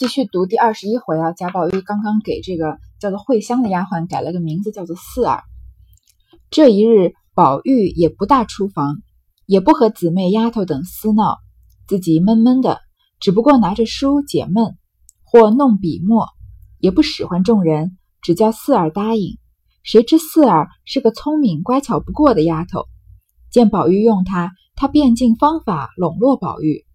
继续读第二十一回啊，贾宝玉刚刚给这个叫做慧香的丫鬟改了个名字，叫做四儿。这一日，宝玉也不大出房，也不和姊妹丫头等厮闹，自己闷闷的，只不过拿着书解闷，或弄笔墨，也不使唤众人，只叫四儿答应。谁知四儿是个聪明乖巧不过的丫头，见宝玉用她，她便尽方法笼络宝玉。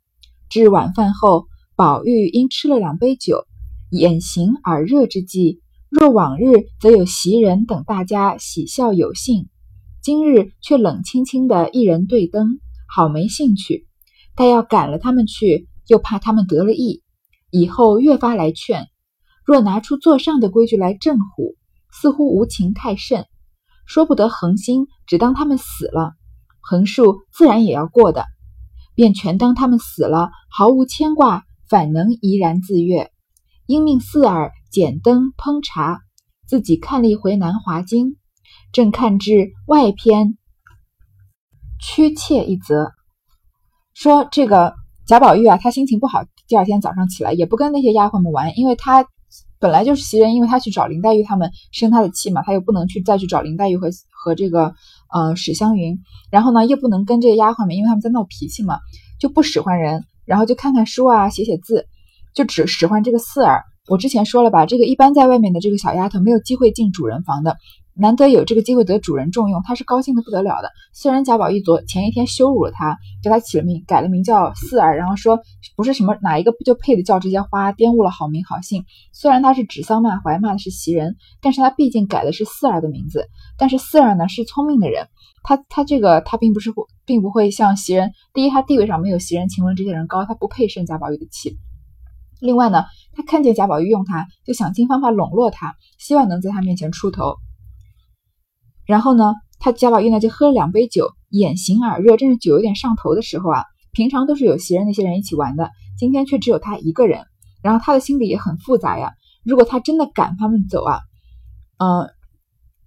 至晚饭后。宝玉因吃了两杯酒，眼行耳热之际，若往日则有袭人等大家喜笑有兴，今日却冷清清的一人对灯，好没兴趣。但要赶了他们去，又怕他们得了意，以后越发来劝。若拿出座上的规矩来正唬，似乎无情太甚。说不得恒心，只当他们死了，横竖自然也要过的，便全当他们死了，毫无牵挂。反能怡然自悦，应命四儿剪灯烹茶，自己看了一回《南华经》，正看至外篇屈妾一则，说这个贾宝玉啊，他心情不好，第二天早上起来也不跟那些丫鬟们玩，因为他本来就是袭人，因为他去找林黛玉他们生他的气嘛，他又不能去再去找林黛玉和和这个呃史湘云，然后呢又不能跟这些丫鬟们，因为他们在闹脾气嘛，就不使唤人。然后就看看书啊，写写字，就只使唤这个四儿。我之前说了吧，这个一般在外面的这个小丫头没有机会进主人房的，难得有这个机会得主人重用，她是高兴的不得了的。虽然贾宝玉昨前一天羞辱了她，给她起了名，改了名叫四儿，然后说不是什么哪一个不就配的叫这些花，玷污了好名好姓。虽然他是指桑骂槐，骂的是袭人，但是他毕竟改的是四儿的名字。但是四儿呢是聪明的人。他他这个他并不是并不会像袭人，第一他地位上没有袭人、晴雯这些人高，他不配生贾宝玉的气。另外呢，他看见贾宝玉用他，就想尽方法笼络他，希望能在他面前出头。然后呢，他贾宝玉呢就喝了两杯酒，眼行耳热，正是酒有点上头的时候啊。平常都是有袭人那些人一起玩的，今天却只有他一个人。然后他的心里也很复杂呀。如果他真的赶他们走啊，嗯。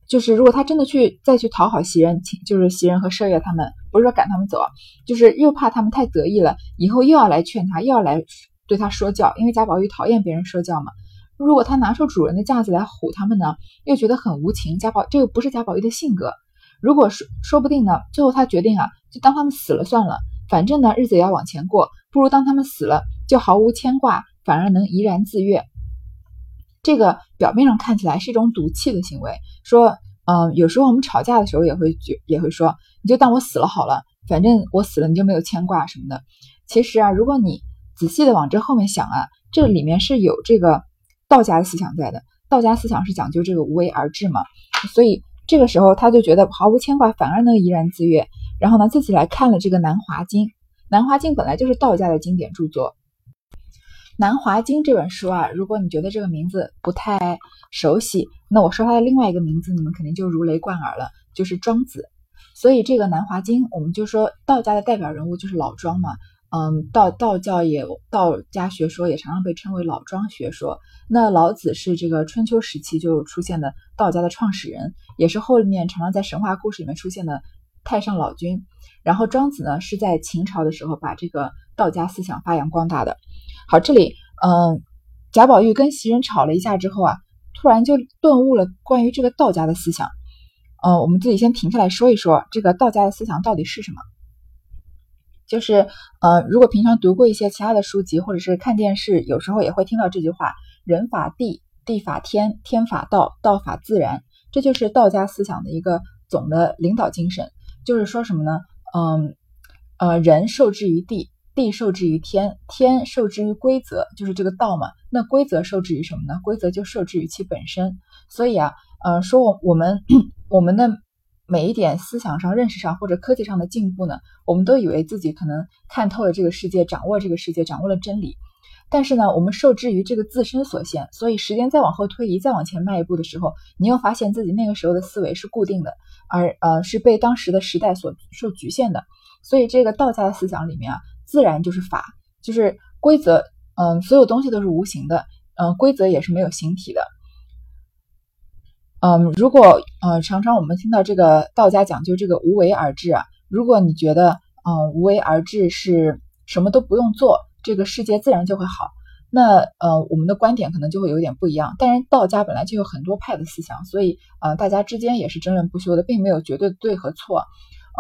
就是如果他真的去再去讨好袭人，就是袭人和麝月他们，不是说赶他们走，就是又怕他们太得意了，以后又要来劝他，又要来对他说教，因为贾宝玉讨厌别人说教嘛。如果他拿出主人的架子来唬他们呢，又觉得很无情。贾宝这个不是贾宝玉的性格。如果说说不定呢，最后他决定啊，就当他们死了算了，反正呢日子也要往前过，不如当他们死了就毫无牵挂，反而能怡然自悦。这个表面上看起来是一种赌气的行为，说，嗯，有时候我们吵架的时候也会觉也会说，你就当我死了好了，反正我死了你就没有牵挂什么的。其实啊，如果你仔细的往这后面想啊，这里面是有这个道家的思想在的。道家思想是讲究这个无为而治嘛，所以这个时候他就觉得毫无牵挂，反而能怡然自悦。然后呢，自己来看了这个《南华经》，《南华经》本来就是道家的经典著作。《南华经》这本书啊，如果你觉得这个名字不太熟悉，那我说它的另外一个名字，你们肯定就如雷贯耳了，就是庄子。所以这个《南华经》，我们就说道家的代表人物就是老庄嘛。嗯，道道教也道家学说也常常被称为老庄学说。那老子是这个春秋时期就出现的道家的创始人，也是后面常常在神话故事里面出现的太上老君。然后庄子呢，是在秦朝的时候把这个道家思想发扬光大的。好，这里，嗯，贾宝玉跟袭人吵了一架之后啊，突然就顿悟了关于这个道家的思想。嗯，我们自己先停下来说一说这个道家的思想到底是什么。就是，呃，如果平常读过一些其他的书籍，或者是看电视，有时候也会听到这句话：人法地，地法天，天法道，道法自然。这就是道家思想的一个总的领导精神。就是说什么呢？嗯，呃，人受制于地。地受制于天，天受制于规则，就是这个道嘛。那规则受制于什么呢？规则就受制于其本身。所以啊，呃，说我我们我们的每一点思想上、认识上或者科技上的进步呢，我们都以为自己可能看透了这个世界，掌握这个世界，掌握了真理。但是呢，我们受制于这个自身所限。所以时间再往后推移，再往前迈一步的时候，你又发现自己那个时候的思维是固定的，而呃是被当时的时代所受局限的。所以这个道家的思想里面啊。自然就是法，就是规则，嗯，所有东西都是无形的，嗯，规则也是没有形体的，嗯，如果，呃，常常我们听到这个道家讲究这个无为而治啊，如果你觉得，嗯，无为而治是什么都不用做，这个世界自然就会好，那呃，我们的观点可能就会有点不一样。但是，道家本来就有很多派的思想，所以呃，大家之间也是争论不休的，并没有绝对对和错。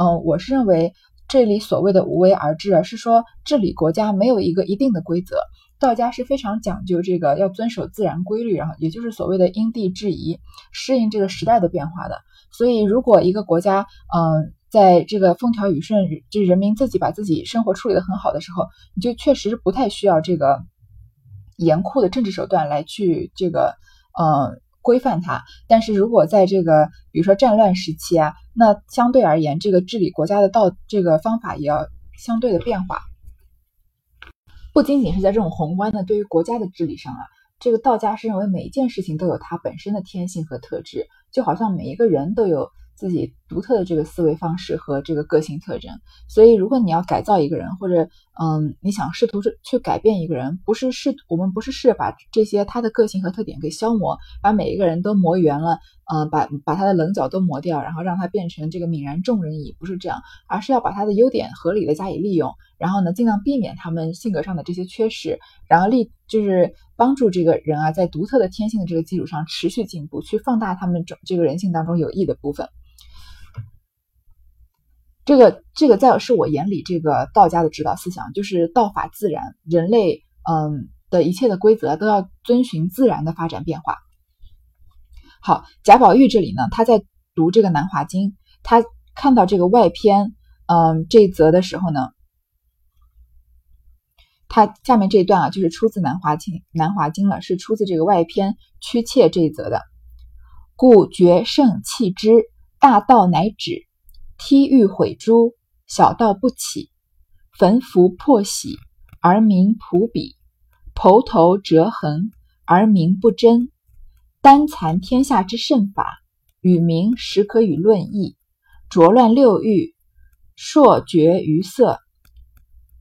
嗯，我是认为这里所谓的无为而治啊，是说治理国家没有一个一定的规则。道家是非常讲究这个要遵守自然规律，然后也就是所谓的因地制宜，适应这个时代的变化的。所以，如果一个国家嗯，在这个风调雨顺，就是人民自己把自己生活处理得很好的时候，你就确实不太需要这个。严酷的政治手段来去这个呃规范它，但是如果在这个比如说战乱时期啊，那相对而言，这个治理国家的道这个方法也要相对的变化。不仅仅是在这种宏观的对于国家的治理上啊，这个道家是认为每一件事情都有它本身的天性和特质，就好像每一个人都有。自己独特的这个思维方式和这个个性特征，所以如果你要改造一个人，或者嗯，你想试图去改变一个人，不是试我们不是试着把这些他的个性和特点给消磨，把每一个人都磨圆了，嗯，把把他的棱角都磨掉，然后让他变成这个泯然众人矣，不是这样，而是要把他的优点合理的加以利用，然后呢，尽量避免他们性格上的这些缺失，然后立就是帮助这个人啊，在独特的天性的这个基础上持续进步，去放大他们这这个人性当中有益的部分。这个这个在是我眼里，这个道家的指导思想就是道法自然，人类嗯的一切的规则都要遵循自然的发展变化。好，贾宝玉这里呢，他在读这个《南华经》，他看到这个外篇嗯这一则的时候呢，他下面这一段啊，就是出自《南华经》《南华经》了，是出自这个外篇屈妾这一则的。故绝圣弃之，大道乃止。梯欲毁诸，小道不起；焚符破玺，而民朴鄙；剖头折痕，而民不争。单残天下之圣法，与民实可与论议。浊乱六欲，烁绝于色，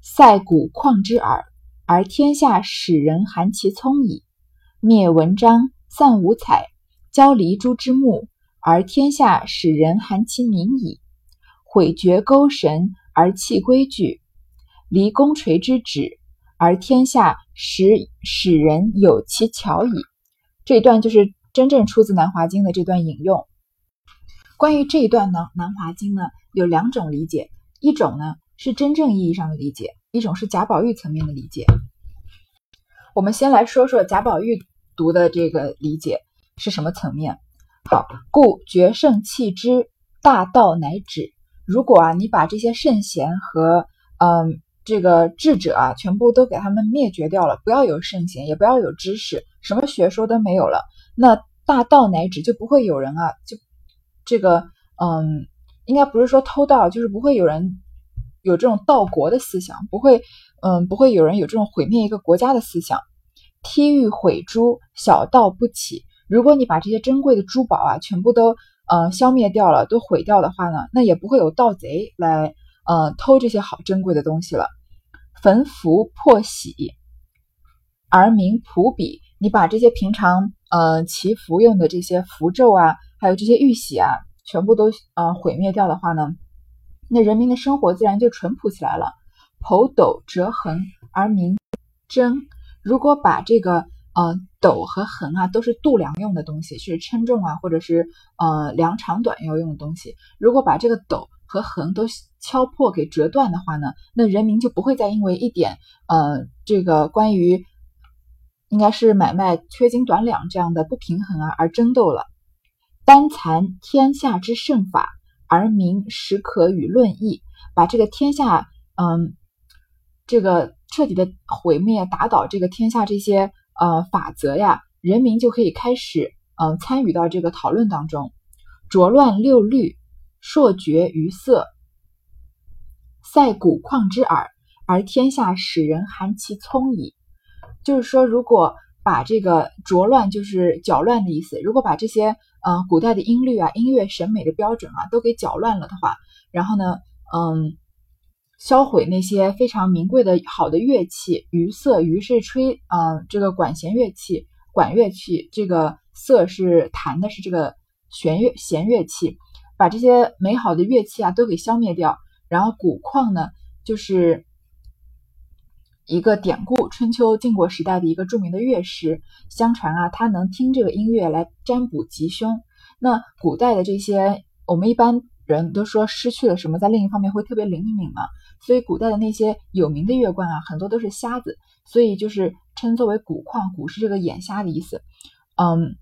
塞骨旷之耳，而天下使人含其聪矣。灭文章，散五彩，交离诸之目，而天下使人含其明矣。毁绝勾神而弃规矩，离公锤之旨而天下使使人有其巧矣。这一段就是真正出自《南华经》的这段引用。关于这一段呢，《南华经》呢有两种理解，一种呢是真正意义上的理解，一种是贾宝玉层面的理解。我们先来说说贾宝玉读的这个理解是什么层面。好，故绝圣弃之，大道乃止。如果啊，你把这些圣贤和嗯这个智者啊，全部都给他们灭绝掉了，不要有圣贤，也不要有知识，什么学说都没有了，那大道乃止，就不会有人啊，就这个嗯，应该不是说偷盗，就是不会有人有这种盗国的思想，不会嗯，不会有人有这种毁灭一个国家的思想。梯欲毁珠，小道不起。如果你把这些珍贵的珠宝啊，全部都。呃，消灭掉了，都毁掉的话呢，那也不会有盗贼来呃偷这些好珍贵的东西了。焚符破玺，而民朴鄙。你把这些平常呃祈福用的这些符咒啊，还有这些玉玺啊，全部都呃毁灭掉的话呢，那人民的生活自然就淳朴起来了。剖斗折痕，而民争。如果把这个。呃，斗和衡啊，都是度量用的东西，是称重啊，或者是呃量长短要用的东西。如果把这个斗和衡都敲破给折断的话呢，那人民就不会再因为一点呃这个关于应该是买卖缺斤短两这样的不平衡啊而争斗了。单残天下之圣法，而民实可与论议。把这个天下，嗯，这个彻底的毁灭打倒这个天下这些。呃，法则呀，人民就可以开始，嗯，参与到这个讨论当中。浊乱六律，烁绝于色，塞骨旷之耳，而天下使人含其聪矣。就是说，如果把这个浊乱，就是搅乱的意思。如果把这些，嗯，古代的音律啊，音乐审美的标准啊，都给搅乱了的话，然后呢，嗯。销毁那些非常名贵的好的乐器，于瑟于是吹啊，这个管弦乐器，管乐器，这个瑟是弹的是这个弦乐弦乐器，把这些美好的乐器啊都给消灭掉，然后古矿呢，就是一个典故，春秋晋国时代的一个著名的乐师。相传啊，他能听这个音乐来占卜吉凶。那古代的这些，我们一般人都说失去了什么，在另一方面会特别灵敏嘛。所以古代的那些有名的乐官啊，很多都是瞎子，所以就是称作为古矿。古是这个眼瞎的意思。嗯，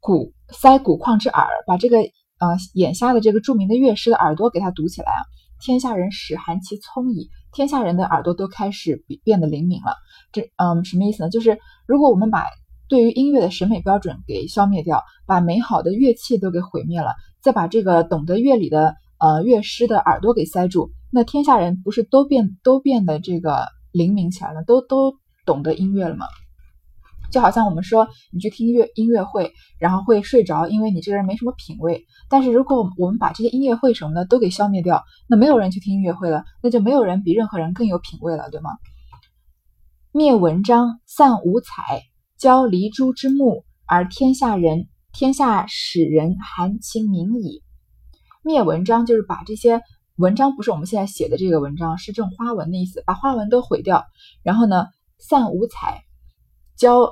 古塞古矿之耳，把这个呃眼瞎的这个著名的乐师的耳朵给他堵起来啊。天下人始含其聪矣，天下人的耳朵都开始变得灵敏了。这嗯什么意思呢？就是如果我们把对于音乐的审美标准给消灭掉，把美好的乐器都给毁灭了，再把这个懂得乐理的呃乐师的耳朵给塞住，那天下人不是都变都变得这个灵敏起来了，都都懂得音乐了吗？就好像我们说你去听乐音乐会，然后会睡着，因为你这个人没什么品味。但是如果我们把这些音乐会什么的都给消灭掉，那没有人去听音乐会了，那就没有人比任何人更有品味了，对吗？灭文章，散五彩。交离珠之目，而天下人天下使人含其名矣。灭文章就是把这些文章，不是我们现在写的这个文章，是这种花纹的意思，把花纹都毁掉。然后呢，散五彩，交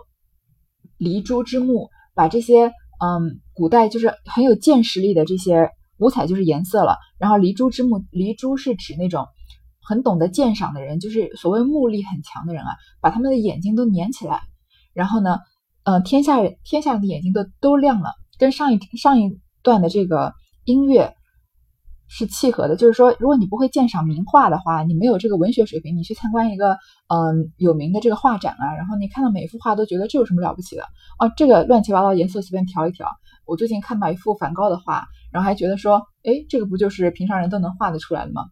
离珠之目，把这些嗯，古代就是很有见识力的这些五彩就是颜色了。然后离珠之目，离珠是指那种很懂得鉴赏的人，就是所谓目力很强的人啊，把他们的眼睛都粘起来。然后呢，呃，天下天下的眼睛都都亮了，跟上一上一段的这个音乐是契合的。就是说，如果你不会鉴赏名画的话，你没有这个文学水平，你去参观一个嗯有名的这个画展啊，然后你看到每一幅画都觉得这有什么了不起的啊？这个乱七八糟颜色随便调一调。我最近看到一幅梵高的画，然后还觉得说，哎，这个不就是平常人都能画得出来的吗？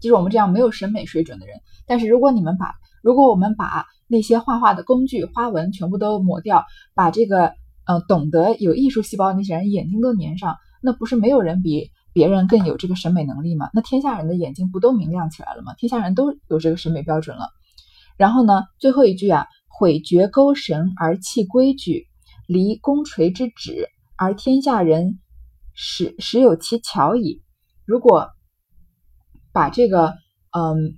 就是我们这样没有审美水准的人。但是如果你们把如果我们把那些画画的工具、花纹全部都抹掉，把这个呃懂得有艺术细胞的那些人眼睛都粘上，那不是没有人比别人更有这个审美能力吗？那天下人的眼睛不都明亮起来了吗？天下人都有这个审美标准了。然后呢，最后一句啊，毁绝钩绳而弃规矩，离弓锤之旨，而天下人始始有其巧矣。如果把这个嗯。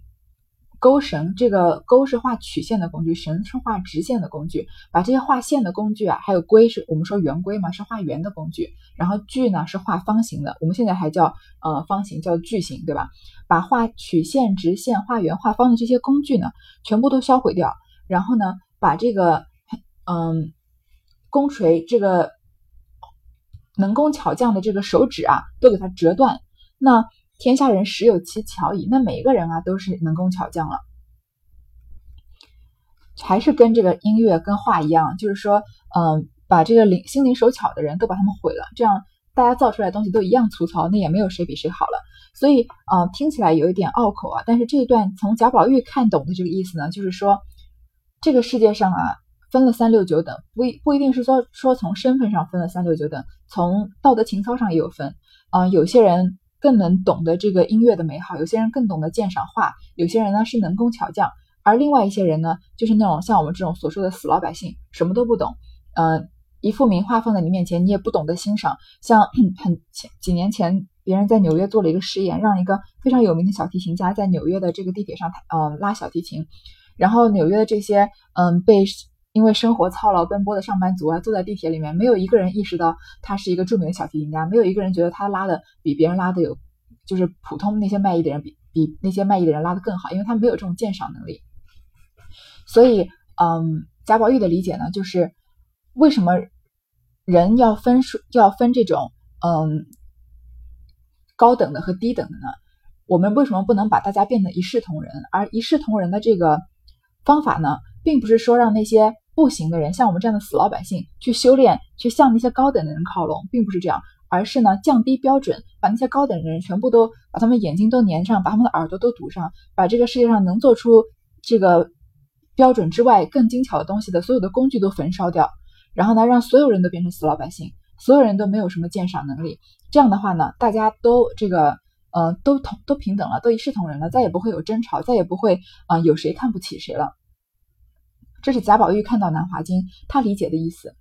钩绳，这个钩是画曲线的工具，绳是画直线的工具。把这些画线的工具啊，还有规是我们说圆规嘛，是画圆的工具。然后矩呢是画方形的，我们现在还叫呃方形叫矩形，对吧？把画曲线、直线、画圆、画方的这些工具呢，全部都销毁掉。然后呢，把这个嗯弓锤这个能工巧匠的这个手指啊，都给它折断。那天下人实有其巧矣。那每一个人啊，都是能工巧匠了，还是跟这个音乐、跟画一样，就是说，嗯，把这个灵心灵手巧的人都把他们毁了，这样大家造出来的东西都一样粗糙，那也没有谁比谁好了。所以，嗯，听起来有一点拗口啊。但是这一段从贾宝玉看懂的这个意思呢，就是说，这个世界上啊，分了三六九等，不一不一定是说说从身份上分了三六九等，从道德情操上也有分。嗯，有些人。更能懂得这个音乐的美好，有些人更懂得鉴赏画，有些人呢是能工巧匠，而另外一些人呢，就是那种像我们这种所说的死老百姓，什么都不懂。嗯，一幅名画放在你面前，你也不懂得欣赏。像 很前几年前，别人在纽约做了一个实验，让一个非常有名的小提琴家在纽约的这个地铁上，嗯，拉小提琴，然后纽约的这些，嗯，被。因为生活操劳奔波的上班族啊，坐在地铁里面，没有一个人意识到他是一个著名的小提琴家，没有一个人觉得他拉的比别人拉的有，就是普通那些卖艺的人比比那些卖艺的人拉的更好，因为他没有这种鉴赏能力。所以，嗯，贾宝玉的理解呢，就是为什么人要分数要分这种嗯高等的和低等的呢？我们为什么不能把大家变得一视同仁？而一视同仁的这个方法呢，并不是说让那些不行的人，像我们这样的死老百姓去修炼，去向那些高等的人靠拢，并不是这样，而是呢降低标准，把那些高等的人全部都把他们眼睛都粘上，把他们的耳朵都堵上，把这个世界上能做出这个标准之外更精巧的东西的所有的工具都焚烧掉，然后呢让所有人都变成死老百姓，所有人都没有什么鉴赏能力。这样的话呢，大家都这个呃都同都平等了，都一视同仁了，再也不会有争吵，再也不会啊有谁看不起谁了。这是贾宝玉看到《南华经》，他理解的意思。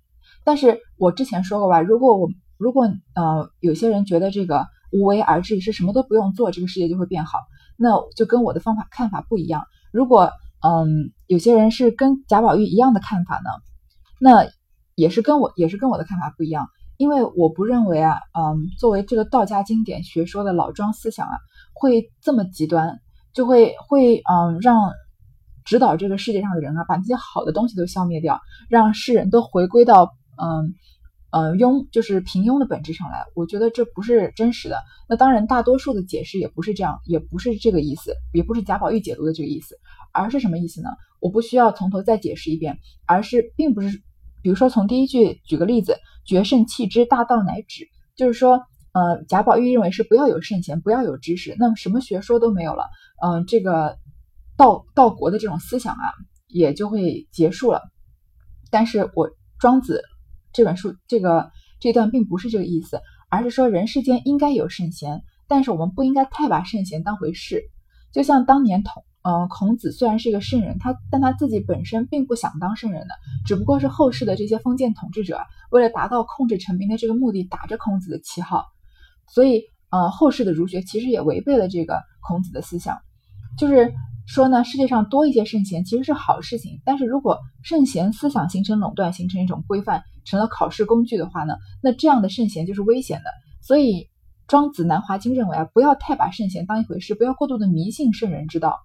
但是我之前说过吧，如果我如果呃有些人觉得这个无为而治是什么都不用做，这个世界就会变好，那就跟我的方法看法不一样。如果嗯，有些人是跟贾宝玉一样的看法呢？那也是跟我也是跟我的看法不一样，因为我不认为啊，嗯，作为这个道家经典学说的老庄思想啊，会这么极端，就会会嗯让指导这个世界上的人啊，把那些好的东西都消灭掉，让世人都回归到嗯。呃，庸就是平庸的本质上来，我觉得这不是真实的。那当然，大多数的解释也不是这样，也不是这个意思，也不是贾宝玉解读的这个意思，而是什么意思呢？我不需要从头再解释一遍，而是并不是，比如说从第一句举个例子，“绝圣弃之，大道乃止”，就是说，呃，贾宝玉认为是不要有圣贤，不要有知识，那么什么学说都没有了，嗯，这个道道国的这种思想啊，也就会结束了。但是我庄子。这本书这个这段并不是这个意思，而是说人世间应该有圣贤，但是我们不应该太把圣贤当回事。就像当年同，呃，孔子虽然是一个圣人，他但他自己本身并不想当圣人的，只不过是后世的这些封建统治者为了达到控制臣民的这个目的，打着孔子的旗号，所以呃，后世的儒学其实也违背了这个孔子的思想，就是。说呢，世界上多一些圣贤其实是好事情，但是如果圣贤思想形成垄断，形成一种规范，成了考试工具的话呢，那这样的圣贤就是危险的。所以庄子《南华经》认为啊，不要太把圣贤当一回事，不要过度的迷信圣人之道。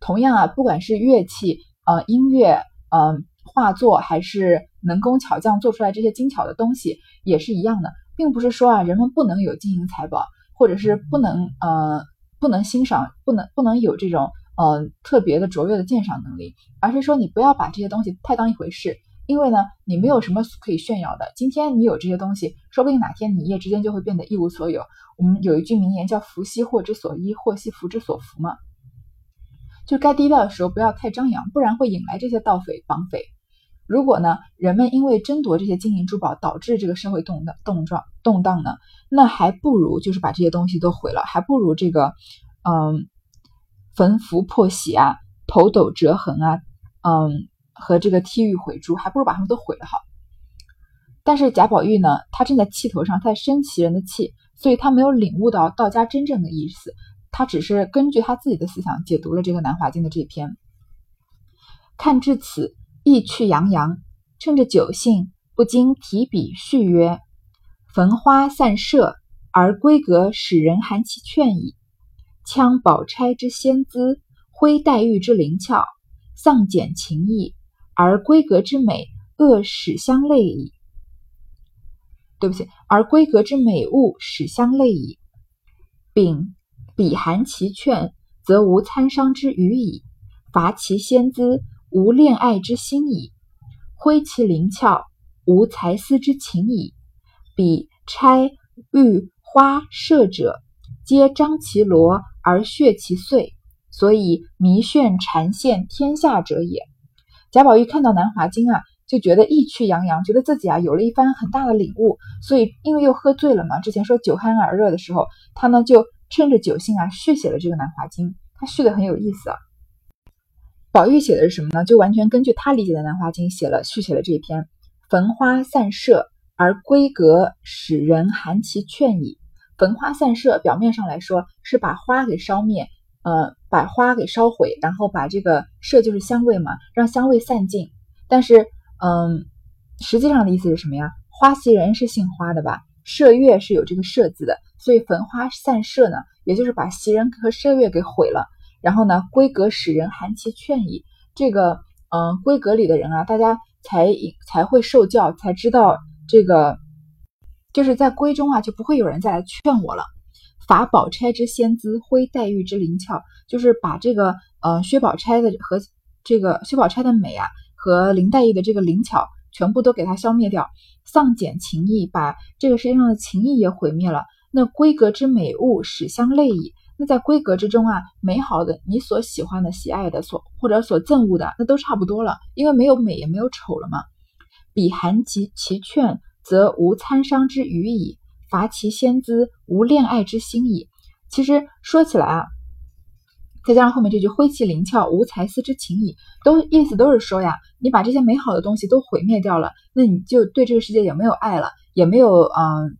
同样啊，不管是乐器、呃音乐、嗯画作，还是能工巧匠做出来这些精巧的东西，也是一样的，并不是说啊人们不能有金银财宝，或者是不能呃不能欣赏，不能不能有这种。呃，特别的卓越的鉴赏能力，而是说你不要把这些东西太当一回事，因为呢，你没有什么可以炫耀的。今天你有这些东西，说不定哪天你一夜之间就会变得一无所有。我们有一句名言叫“福兮祸之所依，祸兮福之所伏”嘛，就该低调的时候不要太张扬，不然会引来这些盗匪绑匪。如果呢，人们因为争夺这些金银珠宝导致这个社会动荡动状动荡呢，那还不如就是把这些东西都毁了，还不如这个，嗯。焚符破玺啊，头斗折痕啊，嗯，和这个剔玉毁珠，还不如把他们都毁了好。但是贾宝玉呢，他正在气头上，他在生其人的气，所以他没有领悟到道家真正的意思，他只是根据他自己的思想解读了这个《南华经》的这篇。看至此，意趣洋洋，趁着酒兴，不禁提笔续曰：“焚花散射，而闺阁使人含其劝矣。”羌宝钗之仙姿，挥黛玉之灵巧，丧简情意，而闺阁之美，恶使相类矣。对不起，而闺阁之美物，使相类矣。丙彼含其劝，则无参商之余矣；伐其仙姿，无恋爱之心矣；挥其灵巧，无才思之情矣。彼钗、玉、花、射者，皆张其罗。而血其碎，所以迷眩缠线天下者也。贾宝玉看到《南华经》啊，就觉得意趣洋洋，觉得自己啊有了一番很大的领悟。所以因为又喝醉了嘛，之前说酒酣耳热的时候，他呢就趁着酒兴啊续写了这个《南华经》。他续的很有意思啊。宝玉写的是什么呢？就完全根据他理解的《南华经》写了续写了这一篇：焚花散射，而闺阁使人含其劝矣。焚花散射，表面上来说是把花给烧灭，呃，把花给烧毁，然后把这个射就是香味嘛，让香味散尽。但是，嗯，实际上的意思是什么呀？花袭人是姓花的吧？麝月是有这个麝字的，所以焚花散射呢，也就是把袭人和麝月给毁了。然后呢，闺阁使人含其劝矣。这个，嗯，闺阁里的人啊，大家才才会受教，才知道这个。就是在闺中啊，就不会有人再来劝我了。伐宝钗之仙姿，挥黛玉之灵巧，就是把这个呃薛宝钗的和这个薛宝钗的美啊，和林黛玉的这个灵巧，全部都给它消灭掉，丧简情意，把这个世界上的情谊也毁灭了。那闺阁之美物，使相类矣。那在闺阁之中啊，美好的你所喜欢的、喜爱的，所或者所憎恶的，那都差不多了，因为没有美也没有丑了嘛。彼含其其劝。则无参商之余矣，伐其先资，无恋爱之心矣。其实说起来啊，再加上后面这句“挥其灵窍，无才思之情矣”，都意思都是说呀，你把这些美好的东西都毁灭掉了，那你就对这个世界也没有爱了，也没有嗯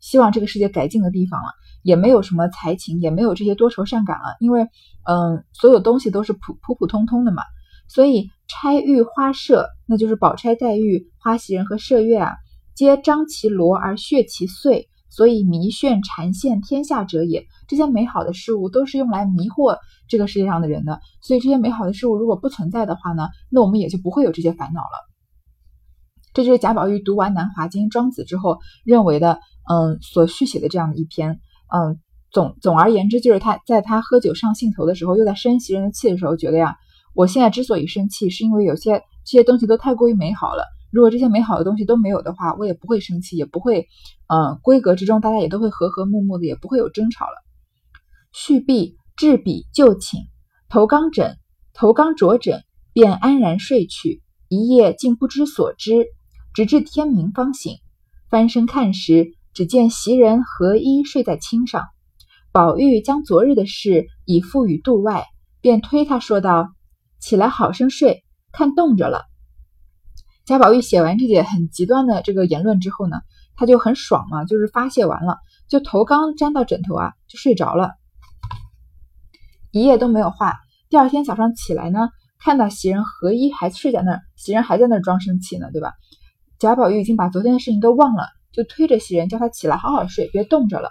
希望这个世界改进的地方了。也没有什么才情，也没有这些多愁善感了，因为嗯，所有东西都是普普普通通的嘛。所以钗玉花社，那就是宝钗、黛玉、花袭人和麝月啊，皆张其罗而血其碎，所以迷眩缠陷天下者也。这些美好的事物都是用来迷惑这个世界上的人的。所以这些美好的事物如果不存在的话呢，那我们也就不会有这些烦恼了。这就是贾宝玉读完《南华经》《庄子》之后认为的，嗯，所续写的这样的一篇。嗯，总总而言之，就是他在他喝酒上兴头的时候，又在生袭人的气的时候，觉得呀。我现在之所以生气，是因为有些这些东西都太过于美好了。如果这些美好的东西都没有的话，我也不会生气，也不会，呃，闺阁之中大家也都会和和睦睦的，也不会有争吵了。续毕，置笔就寝，头刚枕，头刚着枕，便安然睡去，一夜竟不知所知，直至天明方醒。翻身看时，只见袭人合衣睡在衾上，宝玉将昨日的事已付与度外，便推他说道。起来，好生睡，看冻着了。贾宝玉写完这些很极端的这个言论之后呢，他就很爽嘛，就是发泄完了，就头刚沾到枕头啊，就睡着了，一夜都没有话。第二天早上起来呢，看到袭人和衣还睡在那儿，袭人还在那儿装生气呢，对吧？贾宝玉已经把昨天的事情都忘了，就推着袭人叫他起来好好睡，别冻着了。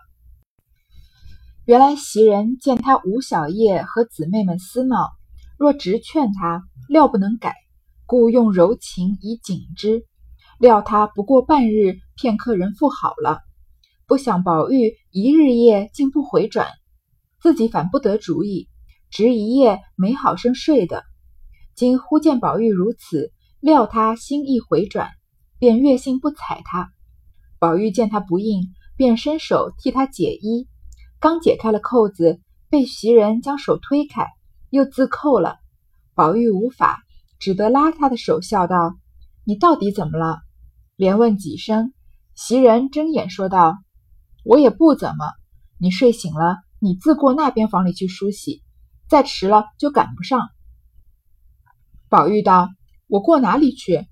原来袭人见他吴小叶和姊妹们厮闹。若直劝他，料不能改，故用柔情以警之。料他不过半日，片刻人复好了。不想宝玉一日夜竟不回转，自己反不得主意，直一夜没好生睡的。今忽见宝玉如此，料他心意回转，便越性不睬他。宝玉见他不应，便伸手替他解衣，刚解开了扣子，被袭人将手推开。又自扣了，宝玉无法，只得拉他的手，笑道：“你到底怎么了？”连问几声，袭人睁眼说道：“我也不怎么。你睡醒了，你自过那边房里去梳洗，再迟了就赶不上。”宝玉道：“我过哪里去？”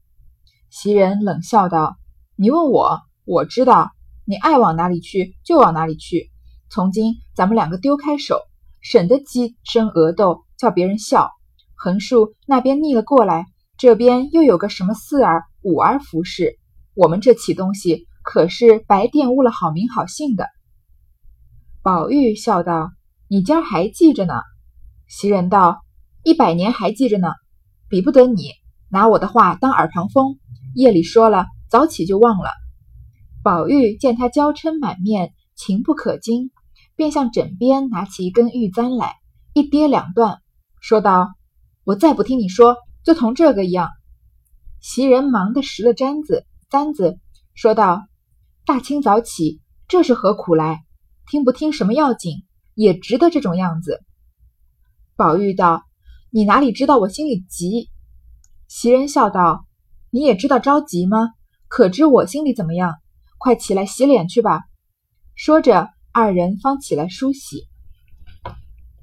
袭人冷笑道：“你问我，我知道。你爱往哪里去就往哪里去。从今咱们两个丢开手，省得鸡生鹅斗。”叫别人笑，横竖那边逆了过来，这边又有个什么四儿、五儿服侍，我们这起东西可是白玷污了好名好姓的。宝玉笑道：“你今儿还记着呢？”袭人道：“一百年还记着呢，比不得你拿我的话当耳旁风，夜里说了，早起就忘了。”宝玉见他娇嗔满面，情不可禁，便向枕边拿起一根玉簪来，一跌两断。说道：“我再不听你说，就同这个一样。”袭人忙的拾了簪子簪子，说道：“大清早起，这是何苦来？听不听什么要紧，也值得这种样子。”宝玉道：“你哪里知道我心里急？”袭人笑道：“你也知道着急吗？可知我心里怎么样？快起来洗脸去吧。”说着，二人方起来梳洗。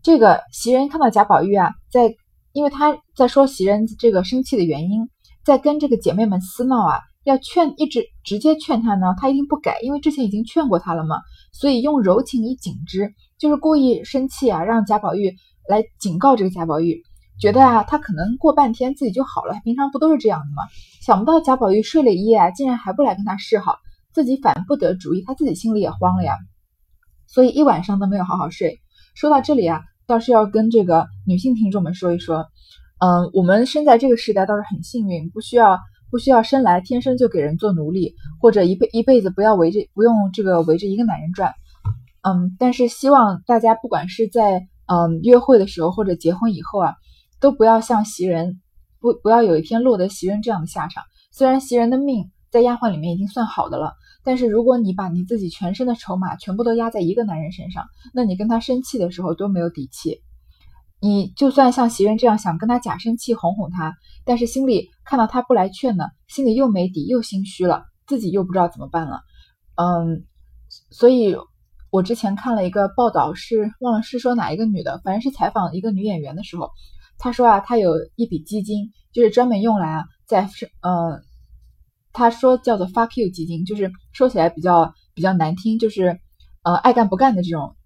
这个袭人看到贾宝玉啊，在因为他在说袭人这个生气的原因，在跟这个姐妹们厮闹啊，要劝一直直接劝他呢，他一定不改，因为之前已经劝过他了嘛，所以用柔情以警之，就是故意生气啊，让贾宝玉来警告这个贾宝玉，觉得啊，他可能过半天自己就好了，平常不都是这样的吗？想不到贾宝玉睡了一夜啊，竟然还不来跟他示好，自己反不得主意，他自己心里也慌了呀，所以一晚上都没有好好睡。说到这里啊。倒是要跟这个女性听众们说一说，嗯，我们生在这个时代倒是很幸运，不需要不需要生来天生就给人做奴隶，或者一辈一辈子不要围着不用这个围着一个男人转，嗯，但是希望大家不管是在嗯约会的时候或者结婚以后啊，都不要像袭人，不不要有一天落得袭人这样的下场。虽然袭人的命在丫鬟里面已经算好的了。但是如果你把你自己全身的筹码全部都压在一个男人身上，那你跟他生气的时候都没有底气。你就算像袭人这样想跟他假生气哄哄他，但是心里看到他不来劝呢，心里又没底又心虚了，自己又不知道怎么办了。嗯，所以我之前看了一个报道，是忘了是说哪一个女的，反正是采访一个女演员的时候，她说啊，她有一笔基金，就是专门用来啊，在是呃。他说叫做 “fuck you” 基金，就是说起来比较比较难听，就是呃爱干不干的这种，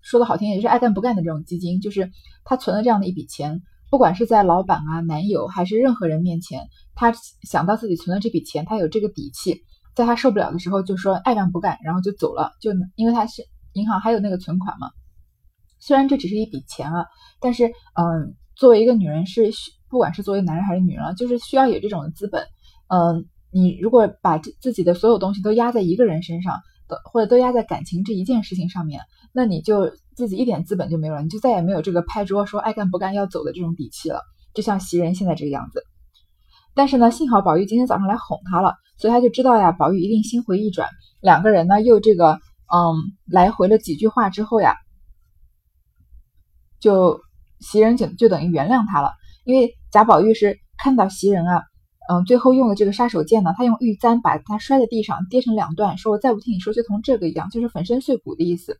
说的好听也是爱干不干的这种基金，就是他存了这样的一笔钱，不管是在老板啊、男友还是任何人面前，他想到自己存了这笔钱，他有这个底气，在他受不了的时候就说爱干不干，然后就走了，就因为他是银行还有那个存款嘛。虽然这只是一笔钱啊，但是嗯，作为一个女人是，不管是作为男人还是女人，就是需要有这种资本。嗯，你如果把自自己的所有东西都压在一个人身上，的或者都压在感情这一件事情上面，那你就自己一点资本就没有了，你就再也没有这个拍桌说爱干不干要走的这种底气了。就像袭人现在这个样子。但是呢，幸好宝玉今天早上来哄他了，所以他就知道呀，宝玉一定心回意转。两个人呢又这个嗯来回了几句话之后呀。就袭人就就等于原谅他了，因为贾宝玉是看到袭人啊，嗯，最后用的这个杀手锏呢，他用玉簪把他摔在地上，跌成两段，说我再不听你说，就同这个一样，就是粉身碎骨的意思。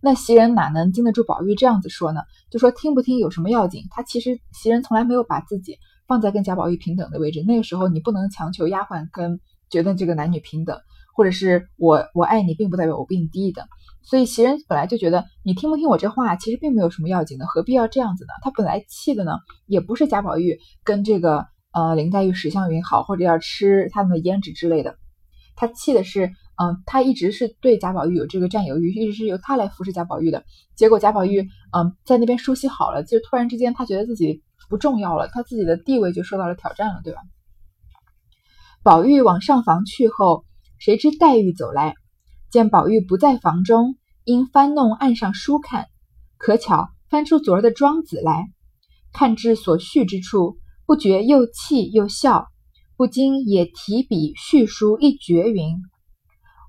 那袭人哪能经得住宝玉这样子说呢？就说听不听有什么要紧？他其实袭人从来没有把自己放在跟贾宝玉平等的位置，那个时候你不能强求丫鬟跟觉得这个男女平等，或者是我我爱你并不代表我比你低一等。所以袭人本来就觉得你听不听我这话，其实并没有什么要紧的，何必要这样子呢？他本来气的呢，也不是贾宝玉跟这个呃林黛玉、史湘云好，或者要吃他们的胭脂之类的，他气的是，嗯，他一直是对贾宝玉有这个占有欲，一直是由他来服侍贾宝玉的。结果贾宝玉，嗯，在那边梳洗好了，就突然之间他觉得自己不重要了，他自己的地位就受到了挑战了，对吧？宝玉往上房去后，谁知黛玉走来。见宝玉不在房中，因翻弄案上书看，可巧翻出昨儿的《庄子》来，看至所序之处，不觉又气又笑，不禁也提笔续书一绝云：“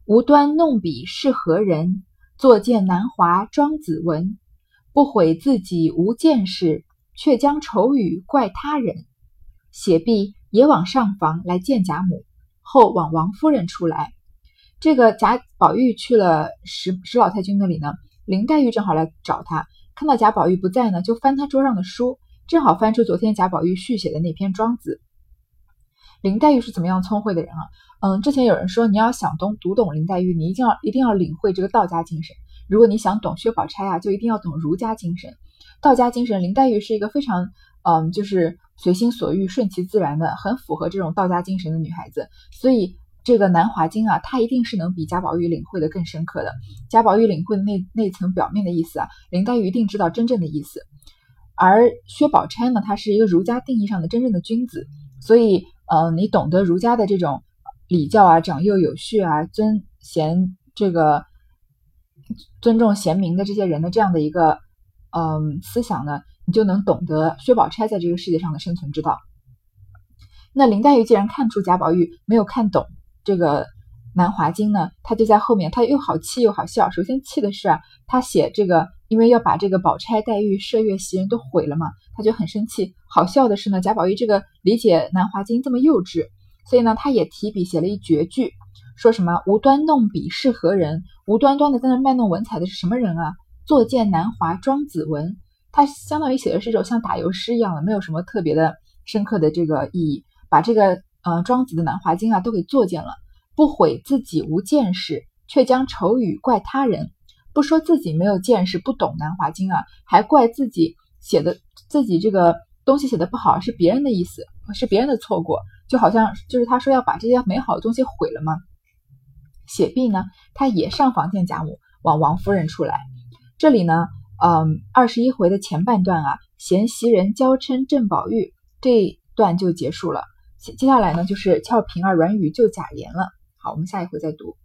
无端弄笔是何人？作见南华庄子文，不悔自己无见识，却将丑语怪他人。”写毕，也往上房来见贾母，后往王夫人出来。这个贾宝玉去了石石老太君那里呢，林黛玉正好来找他，看到贾宝玉不在呢，就翻他桌上的书，正好翻出昨天贾宝玉续写的那篇《庄子》。林黛玉是怎么样聪慧的人啊？嗯，之前有人说，你要想懂读懂林黛玉，你一定要一定要领会这个道家精神。如果你想懂薛宝钗啊，就一定要懂儒家精神。道家精神，林黛玉是一个非常嗯，就是随心所欲、顺其自然的，很符合这种道家精神的女孩子，所以。这个《南华经》啊，它一定是能比贾宝玉领会的更深刻的。贾宝玉领会的那那层表面的意思啊，林黛玉一定知道真正的意思。而薛宝钗呢，她是一个儒家定义上的真正的君子，所以呃，你懂得儒家的这种礼教啊、长幼有序啊、尊贤这个尊重贤明的这些人的这样的一个嗯思想呢，你就能懂得薛宝钗在这个世界上的生存之道。那林黛玉既然看出贾宝玉没有看懂。这个南华经呢，他就在后面，他又好气又好笑。首先气的是啊，他写这个，因为要把这个宝钗、黛玉、麝月、袭人都毁了嘛，他就很生气。好笑的是呢，贾宝玉这个理解南华经这么幼稚，所以呢，他也提笔写了一绝句，说什么无端弄笔是何人？无端端的在那卖弄文采的是什么人啊？作践南华庄子文，他相当于写的是一种像打油诗一样的，没有什么特别的深刻的这个意义，把这个。呃，庄子的《南华经》啊，都给作践了。不悔自己无见识，却将丑语怪他人。不说自己没有见识，不懂《南华经》啊，还怪自己写的自己这个东西写的不好，是别人的意思，是别人的错过。就好像就是他说要把这些美好的东西毁了吗？写毕呢，他也上房见贾母，往王夫人出来。这里呢，嗯，二十一回的前半段啊，嫌袭人娇嗔郑宝玉这一段就结束了。接下来呢，就是俏平儿软语救贾琏了。好，我们下一回再读。